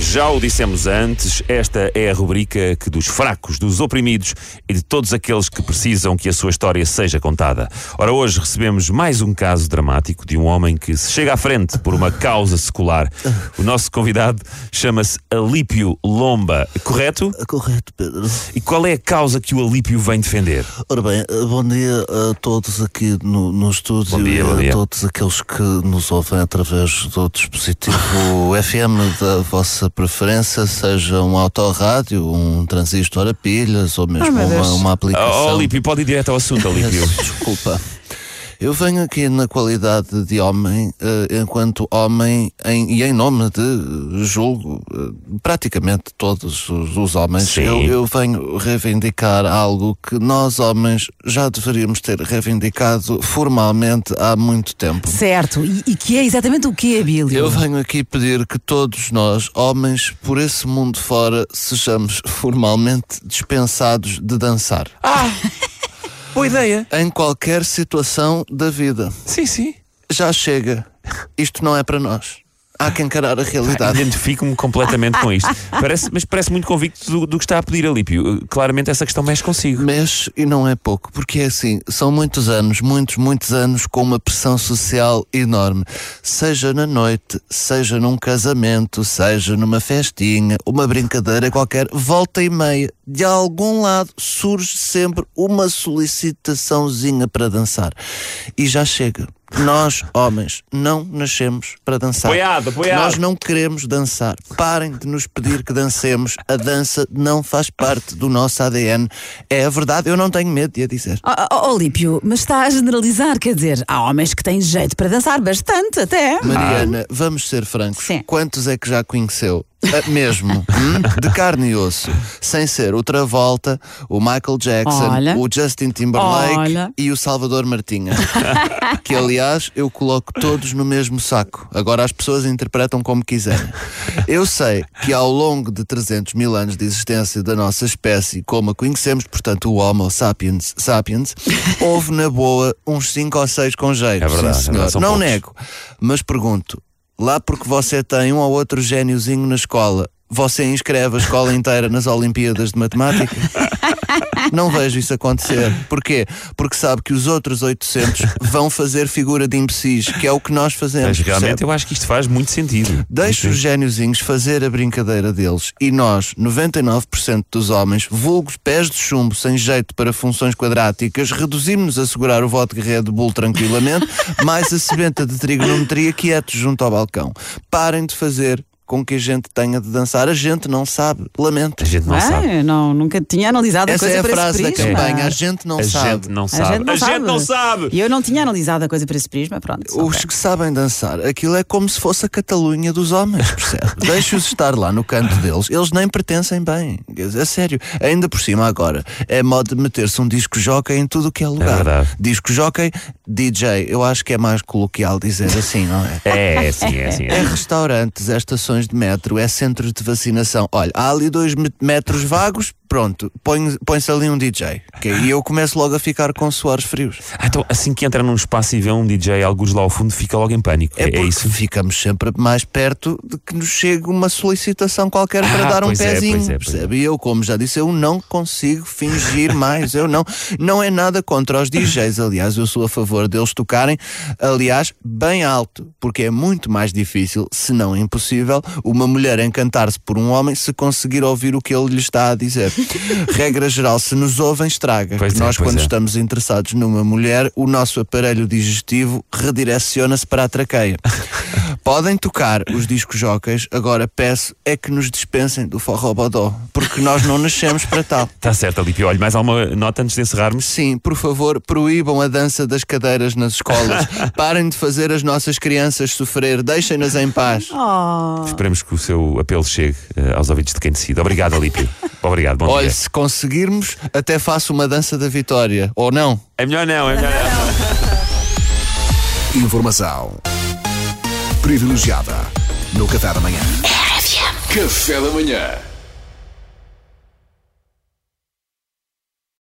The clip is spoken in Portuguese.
Já o dissemos antes, esta é a rubrica que dos fracos, dos oprimidos e de todos aqueles que precisam que a sua história seja contada. Ora, hoje recebemos mais um caso dramático de um homem que se chega à frente por uma causa secular. O nosso convidado chama-se Alípio Lomba, correto? Correto, Pedro. E qual é a causa que o Alípio vem defender? Ora bem, eh, bom dia a todos aqui no, no estúdio Bom dia, e bom a dia. todos aqueles que nos ouvem através do dispositivo FM da vossa preferência, seja um autorrádio, um transistor a pilhas ou mesmo uma, uma Oh, aplicação. Alípio, pode ir direto ao assunto, Alípio. Desculpa. Eu venho aqui na qualidade de homem, eh, enquanto homem, em- e em nome de, julgo, eh, praticamente todos os, os homens, eu, eu venho reivindicar algo que nós homens já deveríamos ter reivindicado formalmente há muito tempo. Certo, e, e que é exatamente o que é, Bílio? Eu venho aqui pedir que todos nós, homens, por esse mundo fora, sejamos formalmente dispensados de dançar. Boa ideia. Em qualquer situação da vida. Sim, sim. já chega. Isto não é para nós. Há que encarar a realidade. Identifico-me completamente com isto. Parece, mas parece muito convicto do, do que está a pedir, Alípio. Claramente essa questão mexe consigo. Mexe e não é pouco, porque é assim, são muitos anos, muitos, muitos anos com uma pressão social enorme. Seja na noite, seja num casamento, seja numa festinha, uma brincadeira qualquer, volta e meia, de algum lado surge sempre uma solicitaçãozinha para dançar. E já chega. Nós, homens, não nascemos para dançar. Apoiado, apoiado. Nós não queremos dançar. Parem de nos pedir que dancemos. A dança não faz parte do nosso ADN. É a verdade, eu não tenho medo de a dizer. Oh, oh, oh, Lípio, mas está a generalizar, quer dizer, há homens que têm jeito para dançar bastante até. Mariana, vamos ser francos. Sim. Quantos é que já conheceu? Ah, mesmo, hum? de carne e osso, sem ser o Travolta, o Michael Jackson, Olha. o Justin Timberlake Olha. e o Salvador Martinha. que aliás eu coloco todos no mesmo saco. Agora as pessoas interpretam como quiserem. Eu sei que ao longo de 300 mil anos de existência da nossa espécie, como a conhecemos, portanto o Homo sapiens, sapiens houve na boa uns 5 ou 6 com jeito. É verdade, sim, é senhor. são Não poucos. nego, mas pergunto, lá porque você tem um ou outro gêniozinho na escola, você inscreve a escola inteira nas Olimpíadas de Matemática? Não vejo isso acontecer. Porquê? Porque sabe que os outros 800 vão fazer figura de imbecis, que é o que nós fazemos. Mas realmente percebe? eu acho que isto faz muito sentido. Deixe os gêniozinhos fazer a brincadeira deles e nós, 99% dos homens, vulgos pés de chumbo sem jeito para funções quadráticas, reduzimos-nos a segurar o voto de Red Bull tranquilamente, mais a sebenta de trigonometria quietos junto ao balcão. Parem de fazer com que a gente tenha de dançar. A gente não sabe. Lamento. A gente não Ah, sabe. não, nunca tinha analisado a Essa coisa é a por frase esse da prisma. campanha. A gente não a sabe. gente não A sabe. gente não sabe. não sabe. E eu não tinha analisado a coisa por esse prisma, pronto. Os ok. que sabem dançar, aquilo é como se fosse a Catalunha dos homens, percebe? Deixe-os estar lá no canto deles, eles nem pertencem bem. A sério, ainda por cima agora, é modo de meter-se um disco jockey em tudo o que é lugar. verdade. disco jockey, DJ, eu acho que é mais coloquial dizer assim, não é? É, sim, é, sim. É É. restaurantes, é estações de metro, é centros de vacinação. Olha, há ali dois met- metros vagos, pronto, põe- põe-se ali um DJ. ok? E eu começo logo a ficar com suores frios. Ah, então, assim que entra num espaço e vê um DJ alguns lá ao fundo, fica logo em pânico. É, É, é isso? ficamos sempre mais perto de que nos chegue uma solicitação qualquer para Ah, dar um pois é, pezinho. pois é, pois é. percebe? E eu, como já disse, eu não consigo fingir mais. Eu não. Não é nada contra os DJs. Aliás, eu sou a favor deles tocarem, aliás, bem alto, porque é muito mais difícil, se não impossível, uma mulher encantar-se por um homem se conseguir ouvir o que ele lhe está a dizer. Regra geral, se nos ouvem, estraga. Pois é, Nós, pois quando é. estamos interessados numa mulher, o nosso aparelho digestivo redireciona-se para a traqueia. Podem tocar os discos jóqueis, agora peço é que nos dispensem do forrobodó, porque nós não nascemos para tal. Está certo, Alípio. Olha, mais alguma nota antes de encerrarmos? Sim, por favor, proíbam a dança das cadeiras nas escolas. Parem de fazer as nossas crianças sofrer, deixem-nas em paz. Esperemos que o seu apelo chegue eh, aos ouvidos de quem decide. Obrigado, Alípio. Obrigado, bom Olha, dia. se conseguirmos, até faço uma dança da vitória. Ou não? É melhor não, é melhor não. Informação privilegiada no Café da Manhã. Café da manhã.